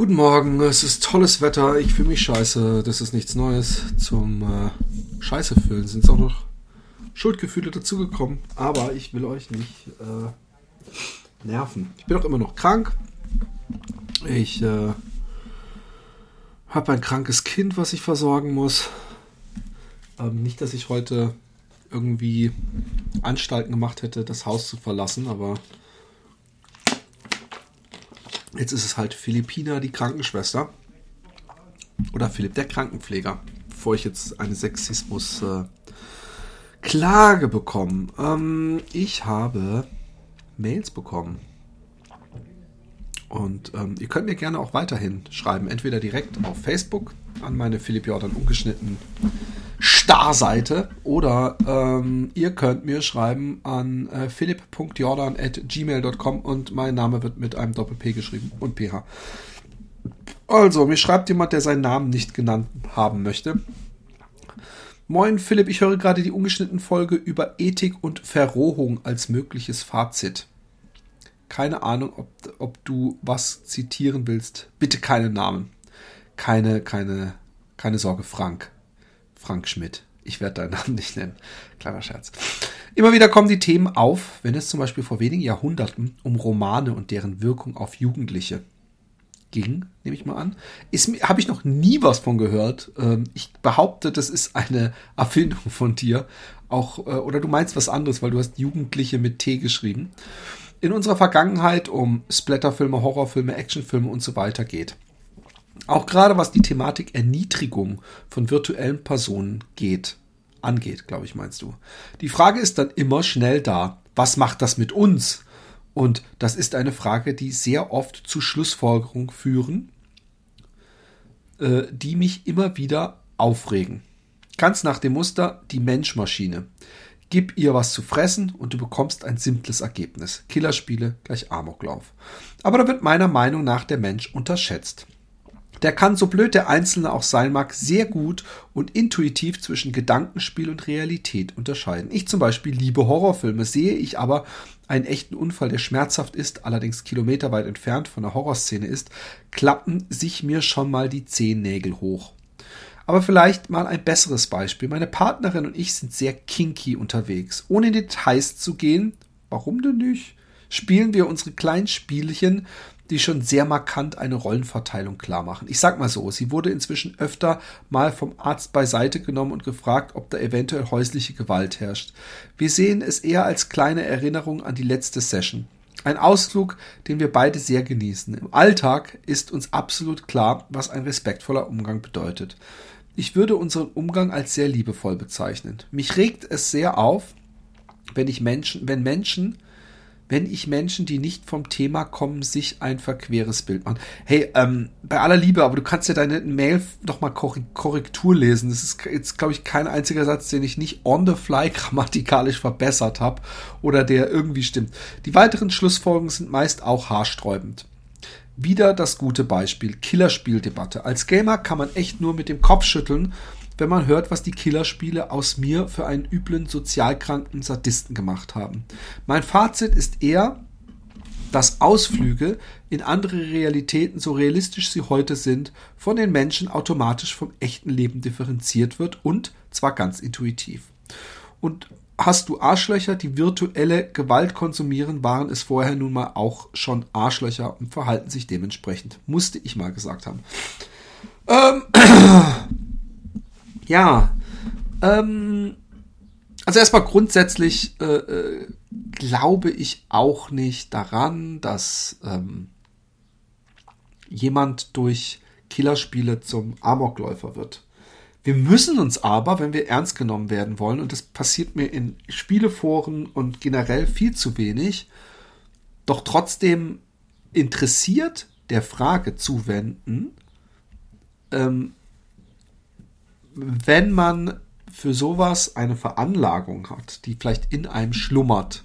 Guten Morgen, es ist tolles Wetter, ich fühle mich scheiße, das ist nichts Neues. Zum äh, Scheiße fühlen sind auch noch Schuldgefühle dazugekommen, aber ich will euch nicht äh, nerven. Ich bin auch immer noch krank. Ich äh, habe ein krankes Kind, was ich versorgen muss. Ähm, nicht, dass ich heute irgendwie Anstalten gemacht hätte, das Haus zu verlassen, aber Jetzt ist es halt Philippina, die Krankenschwester. Oder Philipp, der Krankenpfleger. Bevor ich jetzt eine Sexismus-Klage äh, bekomme. Ähm, ich habe Mails bekommen. Und ähm, ihr könnt mir gerne auch weiterhin schreiben. Entweder direkt auf Facebook an meine Philipp Jordan ungeschnitten Starseite oder ähm, ihr könnt mir schreiben an äh, philipp.jordan.gmail.com und mein Name wird mit einem Doppel-P geschrieben und PH. Also, mir schreibt jemand, der seinen Namen nicht genannt haben möchte. Moin Philipp, ich höre gerade die ungeschnitten Folge über Ethik und Verrohung als mögliches Fazit. Keine Ahnung, ob, ob du was zitieren willst. Bitte keine Namen. Keine, keine, keine Sorge, Frank. Frank Schmidt. Ich werde deinen Namen nicht nennen. Kleiner Scherz. Immer wieder kommen die Themen auf, wenn es zum Beispiel vor wenigen Jahrhunderten um Romane und deren Wirkung auf Jugendliche ging, nehme ich mal an. Habe ich noch nie was von gehört. Ähm, ich behaupte, das ist eine Erfindung von dir. Auch, äh, oder du meinst was anderes, weil du hast Jugendliche mit T geschrieben. In unserer Vergangenheit um Splatterfilme, Horrorfilme, Actionfilme und so weiter geht. Auch gerade was die Thematik Erniedrigung von virtuellen Personen geht, angeht, glaube ich, meinst du. Die Frage ist dann immer schnell da. Was macht das mit uns? Und das ist eine Frage, die sehr oft zu Schlussfolgerungen führen, äh, die mich immer wieder aufregen. Ganz nach dem Muster die Menschmaschine. Gib ihr was zu fressen und du bekommst ein simples Ergebnis. Killerspiele gleich Amoklauf. Aber da wird meiner Meinung nach der Mensch unterschätzt. Der kann, so blöd der Einzelne auch sein mag, sehr gut und intuitiv zwischen Gedankenspiel und Realität unterscheiden. Ich zum Beispiel liebe Horrorfilme, sehe ich aber einen echten Unfall, der schmerzhaft ist, allerdings kilometerweit entfernt von der Horrorszene ist, klappen sich mir schon mal die Zehennägel hoch. Aber vielleicht mal ein besseres Beispiel. Meine Partnerin und ich sind sehr kinky unterwegs. Ohne in Details zu gehen, warum denn nicht? Spielen wir unsere kleinen Spielchen die schon sehr markant eine Rollenverteilung klar machen. Ich sag mal so, sie wurde inzwischen öfter mal vom Arzt beiseite genommen und gefragt, ob da eventuell häusliche Gewalt herrscht. Wir sehen es eher als kleine Erinnerung an die letzte Session. Ein Ausflug, den wir beide sehr genießen. Im Alltag ist uns absolut klar, was ein respektvoller Umgang bedeutet. Ich würde unseren Umgang als sehr liebevoll bezeichnen. Mich regt es sehr auf, wenn ich Menschen, wenn Menschen wenn ich Menschen, die nicht vom Thema kommen, sich ein verqueres Bild machen. Hey, ähm, bei aller Liebe, aber du kannst ja deine Mail noch mal Korrektur lesen. Das ist jetzt, glaube ich, kein einziger Satz, den ich nicht on the fly grammatikalisch verbessert habe oder der irgendwie stimmt. Die weiteren Schlussfolgerungen sind meist auch haarsträubend. Wieder das gute Beispiel, Killerspieldebatte. Als Gamer kann man echt nur mit dem Kopf schütteln wenn man hört, was die Killerspiele aus mir für einen üblen, sozialkranken Sadisten gemacht haben. Mein Fazit ist eher, dass Ausflüge in andere Realitäten, so realistisch sie heute sind, von den Menschen automatisch vom echten Leben differenziert wird und zwar ganz intuitiv. Und hast du Arschlöcher, die virtuelle Gewalt konsumieren, waren es vorher nun mal auch schon Arschlöcher und verhalten sich dementsprechend. Musste ich mal gesagt haben. Ähm, ja, ähm, also erstmal grundsätzlich äh, äh, glaube ich auch nicht daran, dass ähm, jemand durch Killerspiele zum Amokläufer wird. Wir müssen uns aber, wenn wir ernst genommen werden wollen, und das passiert mir in Spieleforen und generell viel zu wenig, doch trotzdem interessiert der Frage zuwenden, ähm, wenn man für sowas eine Veranlagung hat, die vielleicht in einem schlummert,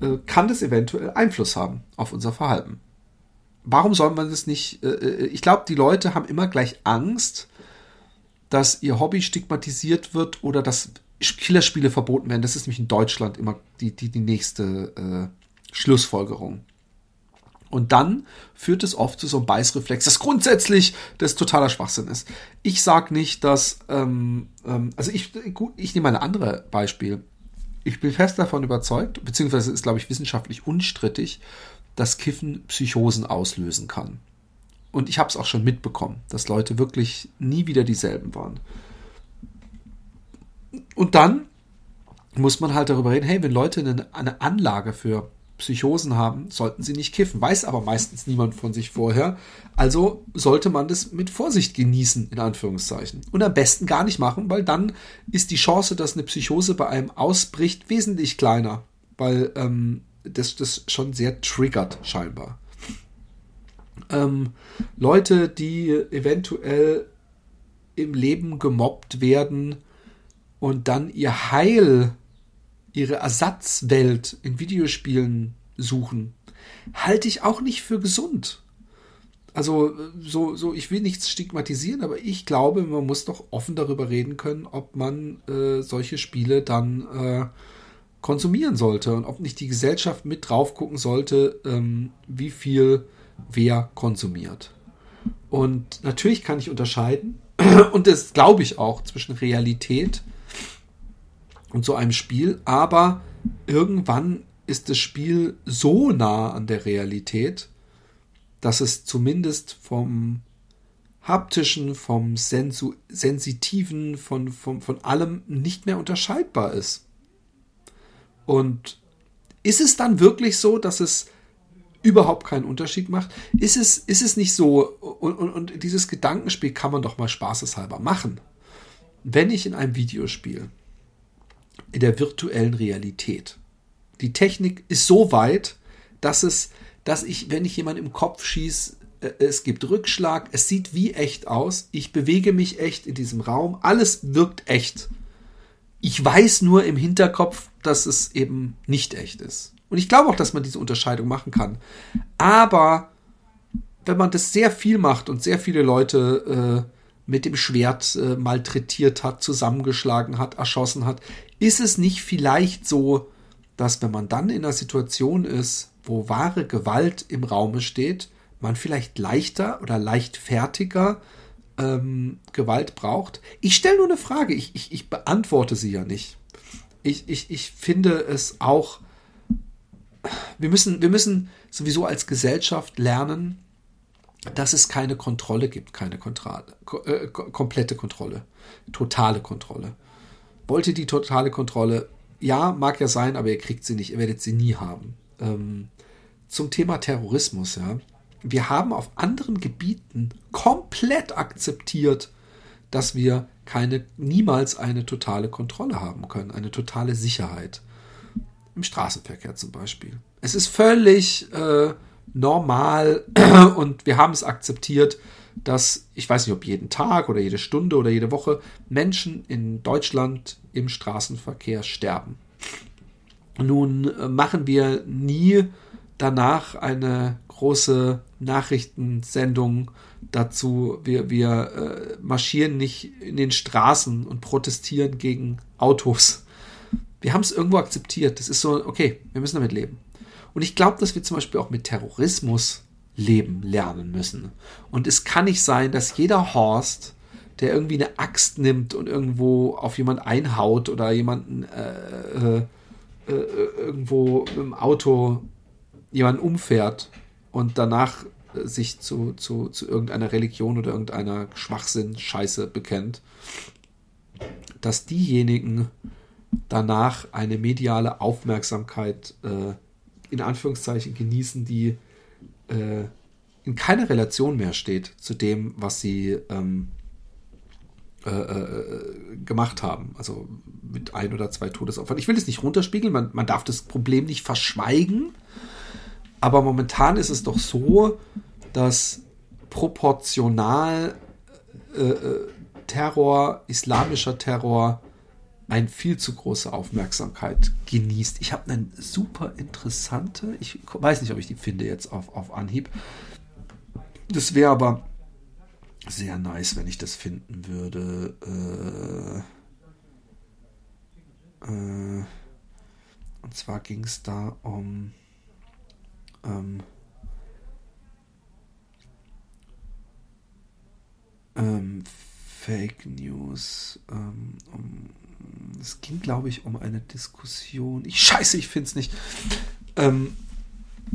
äh, kann das eventuell Einfluss haben auf unser Verhalten. Warum soll man das nicht? Äh, äh, ich glaube, die Leute haben immer gleich Angst, dass ihr Hobby stigmatisiert wird oder dass Killerspiele verboten werden. Das ist nämlich in Deutschland immer die, die, die nächste äh, Schlussfolgerung. Und dann führt es oft zu so einem Beißreflex, das grundsätzlich das totaler Schwachsinn ist. Ich sage nicht, dass, ähm, ähm, also ich, gut, ich nehme ein anderes Beispiel. Ich bin fest davon überzeugt, beziehungsweise ist, glaube ich, wissenschaftlich unstrittig, dass Kiffen Psychosen auslösen kann. Und ich habe es auch schon mitbekommen, dass Leute wirklich nie wieder dieselben waren. Und dann muss man halt darüber reden, hey, wenn Leute eine Anlage für Psychosen haben, sollten sie nicht kiffen. Weiß aber meistens niemand von sich vorher. Also sollte man das mit Vorsicht genießen, in Anführungszeichen. Und am besten gar nicht machen, weil dann ist die Chance, dass eine Psychose bei einem ausbricht, wesentlich kleiner. Weil ähm, das das schon sehr triggert, scheinbar. Ähm, Leute, die eventuell im Leben gemobbt werden und dann ihr Heil ihre Ersatzwelt in Videospielen suchen, halte ich auch nicht für gesund. Also, so, so, ich will nichts stigmatisieren, aber ich glaube, man muss doch offen darüber reden können, ob man äh, solche Spiele dann äh, konsumieren sollte und ob nicht die Gesellschaft mit drauf gucken sollte, ähm, wie viel wer konsumiert. Und natürlich kann ich unterscheiden, und das glaube ich auch, zwischen Realität und so einem Spiel, aber irgendwann ist das Spiel so nah an der Realität, dass es zumindest vom haptischen, vom Sensu sensitiven, von, von, von allem nicht mehr unterscheidbar ist. Und ist es dann wirklich so, dass es überhaupt keinen Unterschied macht? Ist es, ist es nicht so, und, und, und dieses Gedankenspiel kann man doch mal spaßeshalber machen. Wenn ich in einem Videospiel in der virtuellen Realität. Die Technik ist so weit, dass es, dass ich, wenn ich jemanden im Kopf schieße, äh, es gibt Rückschlag, es sieht wie echt aus, ich bewege mich echt in diesem Raum, alles wirkt echt. Ich weiß nur im Hinterkopf, dass es eben nicht echt ist. Und ich glaube auch, dass man diese Unterscheidung machen kann. Aber wenn man das sehr viel macht und sehr viele Leute äh, mit dem Schwert äh, malträtiert hat, zusammengeschlagen hat, erschossen hat, ist es nicht vielleicht so, dass wenn man dann in einer Situation ist, wo wahre Gewalt im Raume steht, man vielleicht leichter oder leichtfertiger ähm, Gewalt braucht? Ich stelle nur eine Frage, ich, ich, ich beantworte sie ja nicht. Ich, ich, ich finde es auch, wir müssen, wir müssen sowieso als Gesellschaft lernen, dass es keine Kontrolle gibt, keine Kontrolle, äh, komplette Kontrolle, totale Kontrolle. Wollt ihr die totale Kontrolle? Ja, mag ja sein, aber ihr kriegt sie nicht, ihr werdet sie nie haben. Ähm, zum Thema Terrorismus, ja. Wir haben auf anderen Gebieten komplett akzeptiert, dass wir keine, niemals eine totale Kontrolle haben können, eine totale Sicherheit. Im Straßenverkehr zum Beispiel. Es ist völlig äh, normal und wir haben es akzeptiert, dass, ich weiß nicht, ob jeden Tag oder jede Stunde oder jede Woche Menschen in Deutschland im Straßenverkehr sterben. Nun äh, machen wir nie danach eine große Nachrichtensendung dazu. Wir, wir äh, marschieren nicht in den Straßen und protestieren gegen Autos. Wir haben es irgendwo akzeptiert. Das ist so, okay, wir müssen damit leben. Und ich glaube, dass wir zum Beispiel auch mit Terrorismus leben lernen müssen. Und es kann nicht sein, dass jeder Horst, der irgendwie eine Axt nimmt und irgendwo auf jemand einhaut oder jemanden äh, äh, äh, irgendwo im Auto jemanden umfährt und danach sich zu, zu, zu irgendeiner Religion oder irgendeiner Schwachsinn-Scheiße bekennt, dass diejenigen danach eine mediale Aufmerksamkeit äh, in Anführungszeichen genießen, die äh, in keiner Relation mehr steht zu dem, was sie ähm, äh, äh, gemacht haben. Also mit ein oder zwei Todesopfern. Ich will es nicht runterspiegeln, man, man darf das Problem nicht verschweigen. Aber momentan ist es doch so, dass proportional äh, äh Terror, islamischer Terror, eine viel zu große Aufmerksamkeit genießt. Ich habe eine super interessante, ich weiß nicht, ob ich die finde jetzt auf, auf Anhieb. Das wäre aber sehr nice, wenn ich das finden würde. Äh, äh, und zwar ging es da um. Ähm, ähm, Fake News, ähm, um es ging, glaube ich, um eine Diskussion. Ich scheiße, ich finde es nicht. Ähm,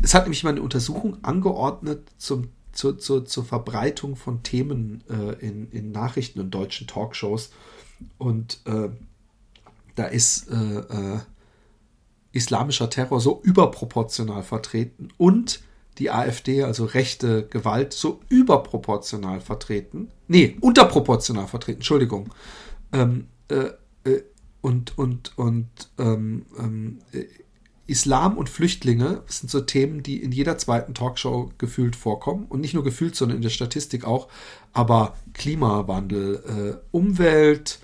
es hat nämlich mal eine Untersuchung angeordnet zum, zur, zur, zur Verbreitung von Themen äh, in, in Nachrichten und deutschen Talkshows. Und äh, da ist äh, äh islamischer Terror so überproportional vertreten und die AfD, also rechte Gewalt, so überproportional vertreten. Nee, unterproportional vertreten, Entschuldigung. Ähm, äh, äh, und und, und ähm, ähm, Islam und Flüchtlinge sind so Themen, die in jeder zweiten Talkshow gefühlt vorkommen. Und nicht nur gefühlt, sondern in der Statistik auch. Aber Klimawandel, äh, Umwelt,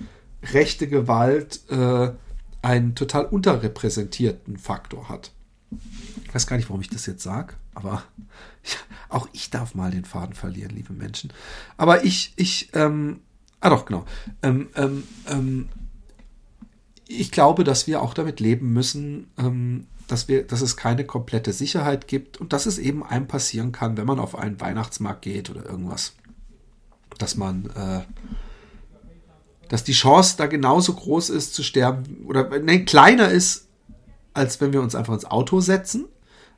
rechte Gewalt äh, einen total unterrepräsentierten Faktor hat. Ich weiß gar nicht, warum ich das jetzt sage, aber ich, auch ich darf mal den Faden verlieren, liebe Menschen. Aber ich, ich, ähm, ah doch, genau. Ähm, ähm, ähm ich glaube, dass wir auch damit leben müssen, ähm, dass, wir, dass es keine komplette Sicherheit gibt und dass es eben einem passieren kann, wenn man auf einen Weihnachtsmarkt geht oder irgendwas. Dass man, äh, dass die Chance da genauso groß ist zu sterben oder ne, kleiner ist, als wenn wir uns einfach ins Auto setzen.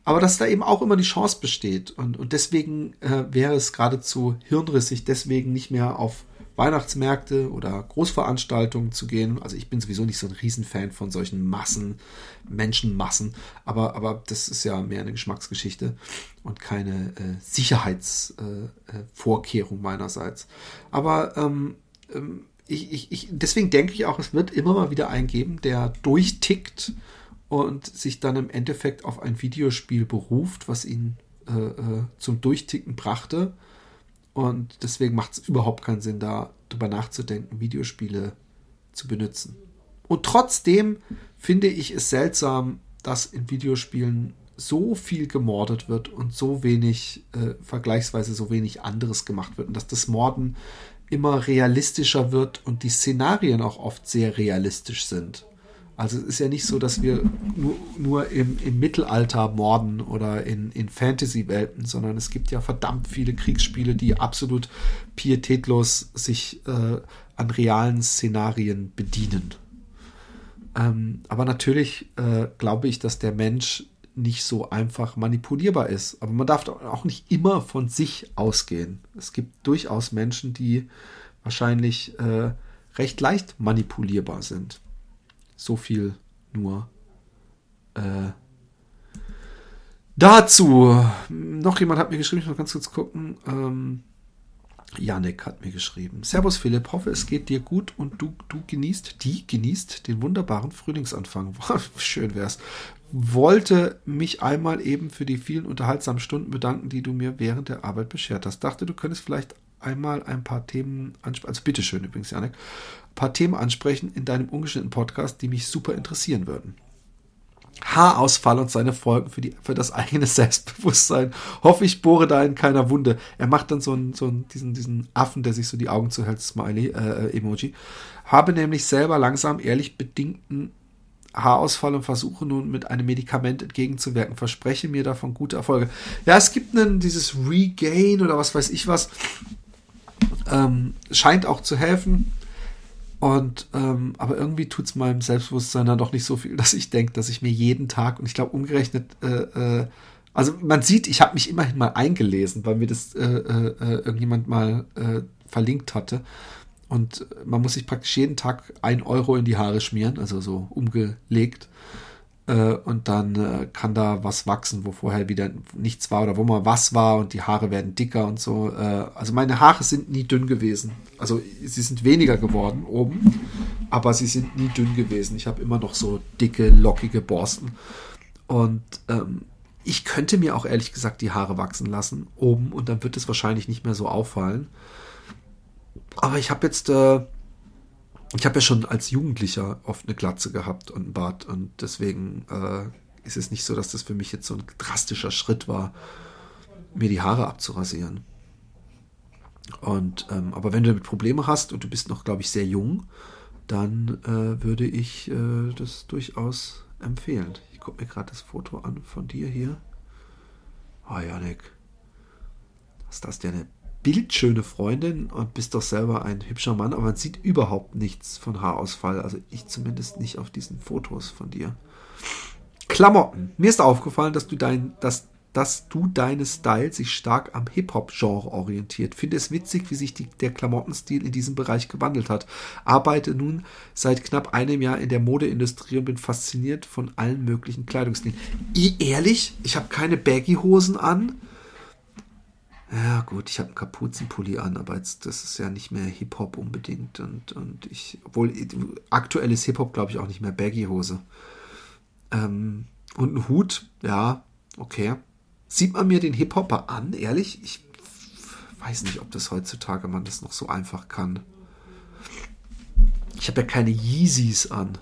Aber dass da eben auch immer die Chance besteht. Und, und deswegen äh, wäre es geradezu hirnrissig, deswegen nicht mehr auf Weihnachtsmärkte oder Großveranstaltungen zu gehen. Also ich bin sowieso nicht so ein Riesenfan von solchen Massen, Menschenmassen, aber, aber das ist ja mehr eine Geschmacksgeschichte und keine äh, Sicherheitsvorkehrung äh, äh meinerseits. Aber ähm, ähm, ich, ich, ich, deswegen denke ich auch, es wird immer mal wieder einen geben, der durchtickt und sich dann im Endeffekt auf ein Videospiel beruft, was ihn äh, äh zum Durchticken brachte und deswegen macht es überhaupt keinen Sinn, da drüber nachzudenken, Videospiele zu benutzen. Und trotzdem finde ich es seltsam, dass in Videospielen so viel gemordet wird und so wenig, äh, vergleichsweise so wenig anderes gemacht wird. Und dass das Morden immer realistischer wird und die Szenarien auch oft sehr realistisch sind. Also es ist ja nicht so, dass wir nur, nur im, im Mittelalter morden oder in, in Fantasy-Welten, sondern es gibt ja verdammt viele Kriegsspiele, die absolut pietätlos sich äh, an realen Szenarien bedienen. Ähm, aber natürlich äh, glaube ich, dass der Mensch nicht so einfach manipulierbar ist. Aber man darf auch nicht immer von sich ausgehen. Es gibt durchaus Menschen, die wahrscheinlich äh, recht leicht manipulierbar sind. So viel nur äh, dazu. Noch jemand hat mir geschrieben, ich muss ganz kurz gucken. Ähm, Janik hat mir geschrieben. Servus Philipp, hoffe es geht dir gut und du, du genießt, die genießt den wunderbaren Frühlingsanfang. Schön wär's. Wollte mich einmal eben für die vielen unterhaltsamen Stunden bedanken, die du mir während der Arbeit beschert hast. Dachte, du könntest vielleicht einmal ein paar Themen ansprechen. Also bitteschön übrigens, Janik paar Themen ansprechen in deinem ungeschnittenen Podcast, die mich super interessieren würden. Haarausfall und seine Folgen für, die, für das eigene Selbstbewusstsein. Hoffe ich bohre da in keiner Wunde. Er macht dann so einen, so einen, diesen, diesen Affen, der sich so die Augen zuhält, Smiley, äh, äh, Emoji. Habe nämlich selber langsam ehrlich bedingten Haarausfall und versuche nun mit einem Medikament entgegenzuwirken. Verspreche mir davon gute Erfolge. Ja, es gibt einen, dieses Regain oder was weiß ich was. Ähm, scheint auch zu helfen. Und ähm, aber irgendwie tut es meinem Selbstbewusstsein dann doch nicht so viel, dass ich denke, dass ich mir jeden Tag und ich glaube umgerechnet, äh, äh, also man sieht, ich habe mich immerhin mal eingelesen, weil mir das äh, äh, äh irgendjemand mal äh, verlinkt hatte. Und man muss sich praktisch jeden Tag ein Euro in die Haare schmieren, also so umgelegt. Äh, und dann äh, kann da was wachsen, wo vorher wieder nichts war oder wo mal was war und die Haare werden dicker und so. Äh, also meine Haare sind nie dünn gewesen. Also sie sind weniger geworden oben, aber sie sind nie dünn gewesen. Ich habe immer noch so dicke, lockige Borsten. Und ähm, ich könnte mir auch ehrlich gesagt die Haare wachsen lassen oben und dann wird es wahrscheinlich nicht mehr so auffallen. Aber ich habe jetzt äh, ich habe ja schon als Jugendlicher oft eine Glatze gehabt und einen Bart und deswegen äh, ist es nicht so, dass das für mich jetzt so ein drastischer Schritt war, mir die Haare abzurasieren. Und ähm, aber wenn du damit Probleme hast und du bist noch, glaube ich, sehr jung, dann äh, würde ich äh, das durchaus empfehlen. Ich gucke mir gerade das Foto an von dir hier. Oh, Janik. Ist das denn? Eine bildschöne Freundin und bist doch selber ein hübscher Mann, aber man sieht überhaupt nichts von Haarausfall. Also ich zumindest nicht auf diesen Fotos von dir. Klamotten. Mir ist aufgefallen, dass du dein, dass, dass du deine Style sich stark am Hip-Hop-Genre orientiert. Finde es witzig, wie sich die, der Klamottenstil in diesem Bereich gewandelt hat. Arbeite nun seit knapp einem Jahr in der Modeindustrie und bin fasziniert von allen möglichen Kleidungsstilen. Ehrlich, ich habe keine Baggy-Hosen an. Ja, gut, ich habe einen Kapuzenpulli an, aber jetzt, das ist ja nicht mehr Hip-Hop unbedingt. Und, und ich, obwohl aktuell ist Hip-Hop, glaube ich, auch nicht mehr Baggy-Hose. Ähm, und ein Hut, ja, okay. Sieht man mir den Hip-Hopper an, ehrlich? Ich weiß nicht, ob das heutzutage man das noch so einfach kann. Ich habe ja keine Yeezys an.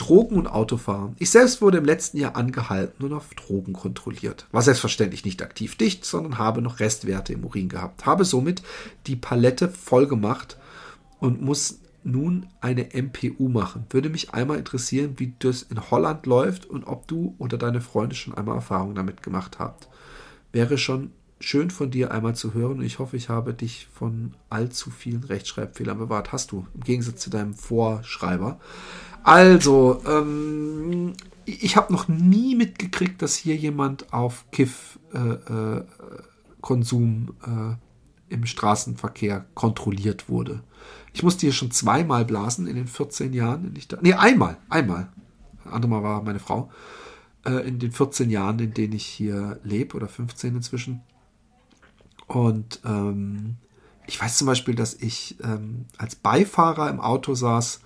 Drogen und Autofahren. Ich selbst wurde im letzten Jahr angehalten und auf Drogen kontrolliert. War selbstverständlich nicht aktiv dicht, sondern habe noch Restwerte im Urin gehabt. Habe somit die Palette voll gemacht und muss nun eine MPU machen. Würde mich einmal interessieren, wie das in Holland läuft und ob du oder deine Freunde schon einmal Erfahrung damit gemacht habt. Wäre schon schön von dir einmal zu hören ich hoffe, ich habe dich von allzu vielen Rechtschreibfehlern bewahrt. Hast du, im Gegensatz zu deinem Vorschreiber. Also, ähm, ich habe noch nie mitgekriegt, dass hier jemand auf Kiff-Konsum äh, äh, äh, im Straßenverkehr kontrolliert wurde. Ich musste hier schon zweimal blasen in den 14 Jahren. In ich da, nee, einmal, einmal. Andere Mal war meine Frau. Äh, in den 14 Jahren, in denen ich hier lebe, oder 15 inzwischen. Und ähm, ich weiß zum Beispiel, dass ich ähm, als Beifahrer im Auto saß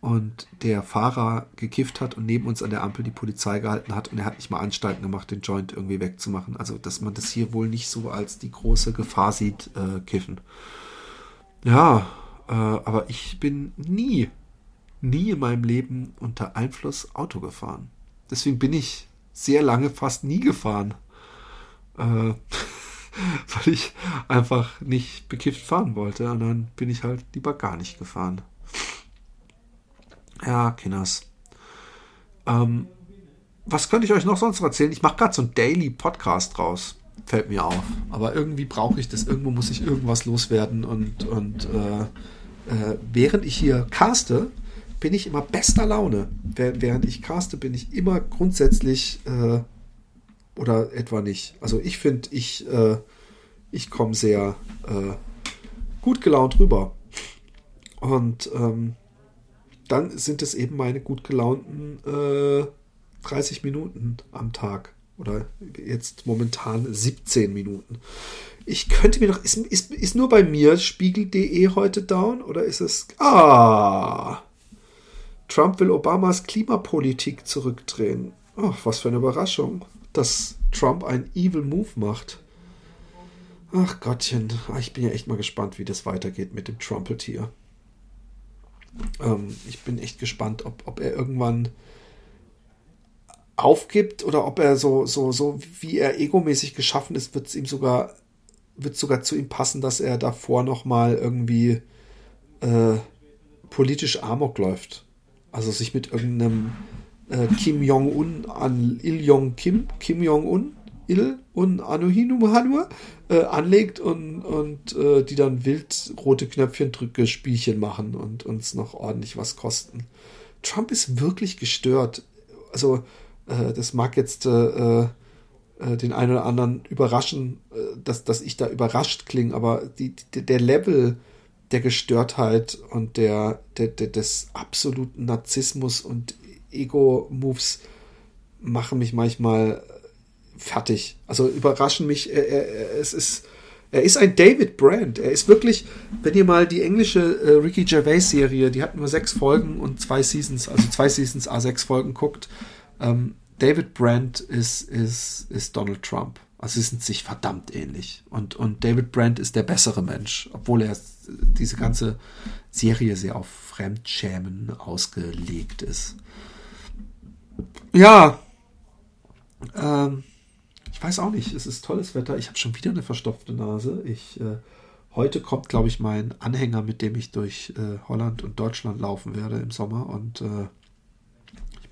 und der Fahrer gekifft hat und neben uns an der Ampel die Polizei gehalten hat und er hat nicht mal Anstalten gemacht, den Joint irgendwie wegzumachen. Also, dass man das hier wohl nicht so als die große Gefahr sieht, äh, kiffen. Ja, äh, aber ich bin nie, nie in meinem Leben unter Einfluss Auto gefahren. Deswegen bin ich sehr lange fast nie gefahren. Äh, weil ich einfach nicht bekifft fahren wollte. Und dann bin ich halt lieber gar nicht gefahren. Ja, Kinders. Ähm, was könnte ich euch noch sonst erzählen? Ich mache gerade so einen Daily Podcast draus. Fällt mir auf. Aber irgendwie brauche ich das. Irgendwo muss ich irgendwas loswerden. Und, und äh, äh, während ich hier caste, bin ich immer bester Laune. Während ich caste, bin ich immer grundsätzlich äh, oder etwa nicht. Also ich finde, ich, äh, ich komme sehr äh, gut gelaunt rüber. Und ähm, dann sind es eben meine gut gelaunten äh, 30 Minuten am Tag. Oder jetzt momentan 17 Minuten. Ich könnte mir noch. Ist, ist, ist nur bei mir Spiegel.de heute down? Oder ist es. Ah! Trump will Obamas Klimapolitik zurückdrehen. Oh, was für eine Überraschung, dass Trump einen Evil Move macht. Ach Gottchen, ah, ich bin ja echt mal gespannt, wie das weitergeht mit dem Trumpeltier. Ähm, ich bin echt gespannt, ob, ob er irgendwann aufgibt oder ob er so, so, so wie er egomäßig geschaffen ist, wird es ihm sogar wird sogar zu ihm passen, dass er davor noch mal irgendwie äh, politisch Amok läuft. Also sich mit irgendeinem äh, Kim Jong-un an Il Jong Kim, Jong-un, Il und Anuhinu Hanur äh, anlegt und, und äh, die dann wild rote Knöpfchen drücke Spielchen machen und uns noch ordentlich was kosten. Trump ist wirklich gestört. Also, äh, das mag jetzt äh, äh, den einen oder anderen überraschen, dass, dass ich da überrascht klinge, aber die, die, der Level der Gestörtheit und der, der, der des absoluten Narzissmus und Ego-Moves machen mich manchmal fertig. Also überraschen mich. Er, er, es ist, er ist ein David Brand. Er ist wirklich, wenn ihr mal die englische äh, Ricky Gervais Serie, die hat nur sechs Folgen und zwei Seasons, also zwei Seasons A6 Folgen guckt, ähm, David Brandt ist, ist, ist Donald Trump. Also sie sind sich verdammt ähnlich. Und, und David Brandt ist der bessere Mensch, obwohl er diese ganze Serie sehr auf Fremdschämen ausgelegt ist. Ja, ähm, ich weiß auch nicht. Es ist tolles Wetter. Ich habe schon wieder eine verstopfte Nase. Ich, äh, heute kommt, glaube ich, mein Anhänger, mit dem ich durch äh, Holland und Deutschland laufen werde im Sommer. Und äh,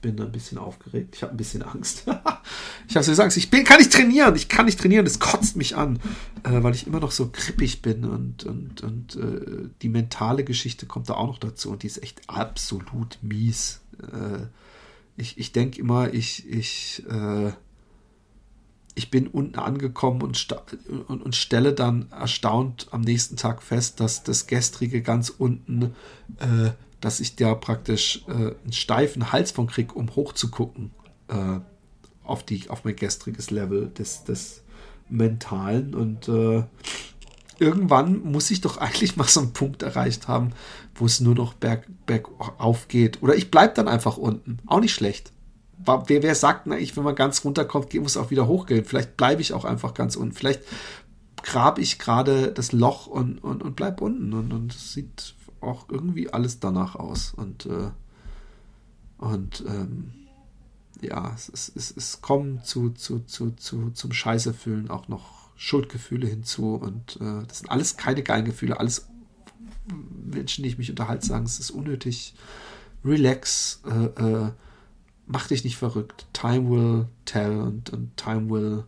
bin ein bisschen aufgeregt. Ich habe ein bisschen Angst. ich habe so gesagt, ich bin, kann nicht trainieren. Ich kann nicht trainieren. Das kotzt mich an, äh, weil ich immer noch so krippig bin und, und, und äh, die mentale Geschichte kommt da auch noch dazu und die ist echt absolut mies. Äh, ich ich denke immer, ich, ich, äh, ich bin unten angekommen und, und, und, stelle dann erstaunt am nächsten Tag fest, dass das gestrige ganz unten, äh, dass ich da praktisch äh, einen steifen Hals von krieg, um hochzugucken äh, auf, die, auf mein gestriges Level des, des Mentalen. Und äh, irgendwann muss ich doch eigentlich mal so einen Punkt erreicht haben, wo es nur noch berg, bergauf geht. Oder ich bleibe dann einfach unten. Auch nicht schlecht wer, wer sagt, na, ich, wenn man ganz runterkommt, muss auch wieder hochgehen. Vielleicht bleibe ich auch einfach ganz unten. Vielleicht grab ich gerade das Loch und, und, und bleib unten. Und, und es sieht auch irgendwie alles danach aus. Und, äh, und ähm, ja, es, es, es, es kommen zu, zu, zu, zu, zum Scheißefühlen auch noch Schuldgefühle hinzu. Und äh, das sind alles keine geilen Gefühle. Alles Menschen, die ich mich unterhalte, sagen, es ist unnötig. Relax. Äh, äh, mach dich nicht verrückt. Time will tell und, und time will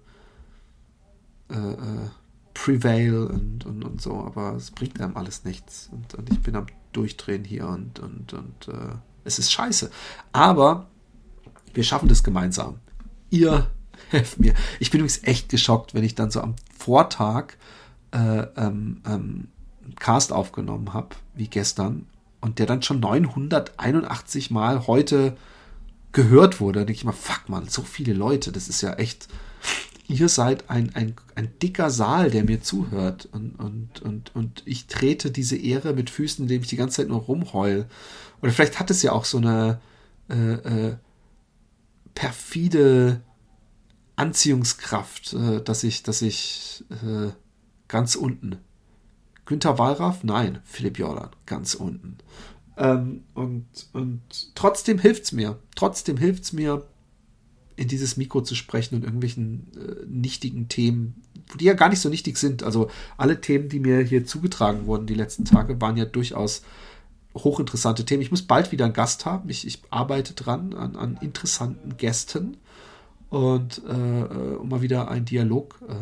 äh, äh, prevail und, und, und so, aber es bringt einem alles nichts. Und, und ich bin am Durchdrehen hier und, und, und äh, es ist scheiße. Aber wir schaffen das gemeinsam. Ihr helft mir. Ich bin übrigens echt geschockt, wenn ich dann so am Vortag äh, ähm, ähm, Cast aufgenommen habe, wie gestern, und der dann schon 981 Mal heute gehört wurde, denke ich mal, fuck man, so viele Leute, das ist ja echt, ihr seid ein, ein, ein dicker Saal, der mir zuhört und, und, und, und ich trete diese Ehre mit Füßen, indem ich die ganze Zeit nur rumheul. Oder vielleicht hat es ja auch so eine äh, äh, perfide Anziehungskraft, äh, dass ich, dass ich äh, ganz unten. Günter Wallraff? Nein, Philipp Jordan, ganz unten. Ähm, und, und trotzdem hilft es mir. Trotzdem hilft es mir, in dieses Mikro zu sprechen und irgendwelchen äh, nichtigen Themen, die ja gar nicht so nichtig sind. Also alle Themen, die mir hier zugetragen wurden die letzten Tage, waren ja durchaus hochinteressante Themen. Ich muss bald wieder einen Gast haben. Ich, ich arbeite dran an, an interessanten Gästen und äh, äh um mal wieder einen Dialog äh,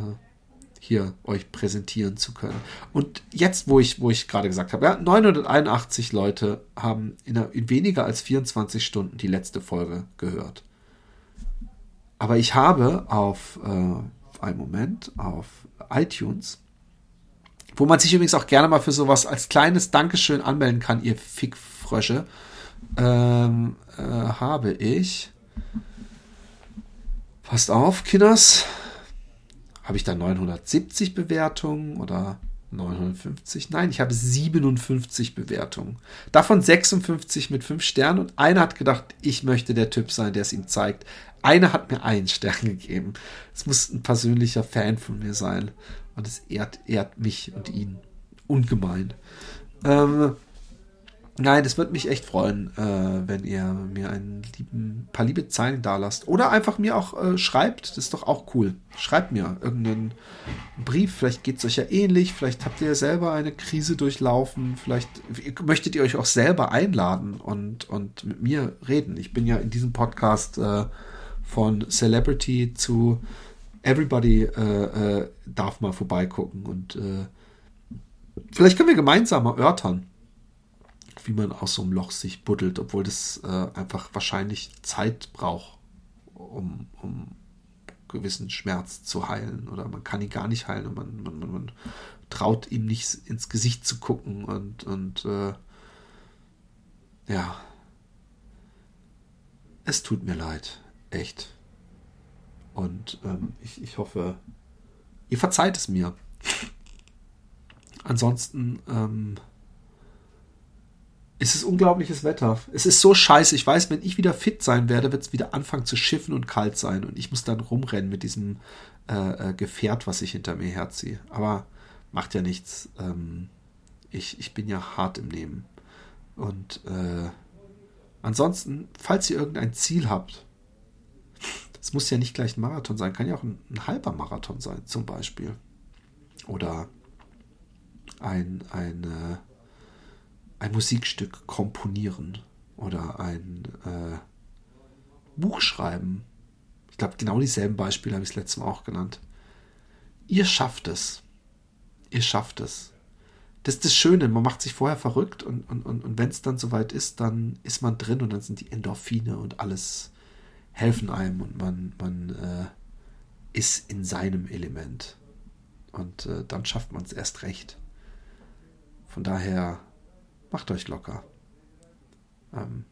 hier euch präsentieren zu können. Und jetzt, wo ich, wo ich gerade gesagt habe, ja, 981 Leute haben in, in weniger als 24 Stunden die letzte Folge gehört. Aber ich habe auf äh, einen Moment auf iTunes, wo man sich übrigens auch gerne mal für sowas als kleines Dankeschön anmelden kann, ihr Fickfrösche, ähm, äh, habe ich. Passt auf, Kinders habe ich da 970 Bewertungen oder 950? Nein, ich habe 57 Bewertungen. Davon 56 mit 5 Sternen und einer hat gedacht, ich möchte der Typ sein, der es ihm zeigt. Einer hat mir einen Stern gegeben. Es muss ein persönlicher Fan von mir sein. Und es ehrt, ehrt mich und ihn ungemein. Ähm, Nein, es würde mich echt freuen, äh, wenn ihr mir ein lieben, paar liebe Zeilen da lasst. Oder einfach mir auch äh, schreibt. Das ist doch auch cool. Schreibt mir irgendeinen Brief. Vielleicht geht es euch ja ähnlich. Vielleicht habt ihr selber eine Krise durchlaufen. Vielleicht möchtet ihr euch auch selber einladen und, und mit mir reden. Ich bin ja in diesem Podcast äh, von Celebrity zu Everybody äh, äh, darf mal vorbeigucken. Und äh, vielleicht können wir gemeinsam erörtern wie man aus so einem Loch sich buddelt, obwohl das äh, einfach wahrscheinlich Zeit braucht, um, um gewissen Schmerz zu heilen. Oder man kann ihn gar nicht heilen und man, man, man, man traut ihm nicht ins Gesicht zu gucken und, und äh, ja. Es tut mir leid. Echt. Und ähm, ich, ich hoffe, ihr verzeiht es mir. Ansonsten ähm, es ist unglaubliches Wetter. Es ist so scheiße. Ich weiß, wenn ich wieder fit sein werde, wird es wieder anfangen zu schiffen und kalt sein. Und ich muss dann rumrennen mit diesem äh, äh, Gefährt, was ich hinter mir herziehe. Aber macht ja nichts. Ähm, ich, ich bin ja hart im Nehmen. Und äh, ansonsten, falls ihr irgendein Ziel habt, es muss ja nicht gleich ein Marathon sein, kann ja auch ein, ein halber Marathon sein, zum Beispiel. Oder ein, ein äh, ein Musikstück komponieren oder ein, äh, Buch schreiben. Ich glaube, genau dieselben Beispiele habe ich das letzte Mal auch genannt. Ihr schafft es. Ihr schafft es. Das ist das Schöne, man macht sich vorher verrückt und, und, und, und wenn es dann soweit ist, dann ist man drin und dann sind die Endorphine und alles helfen einem und man, man äh, ist in seinem Element. Und äh, dann schafft man es erst recht. Von daher macht euch locker. Ähm,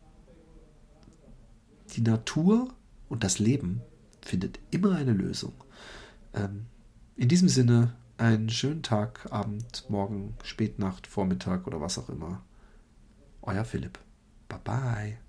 die Natur und das Leben findet immer eine Lösung. Ähm, in diesem Sinne, einen schönen Tag, Abend, Morgen, Spätnacht, Vormittag oder was auch immer. Euer Philipp. Bye bye.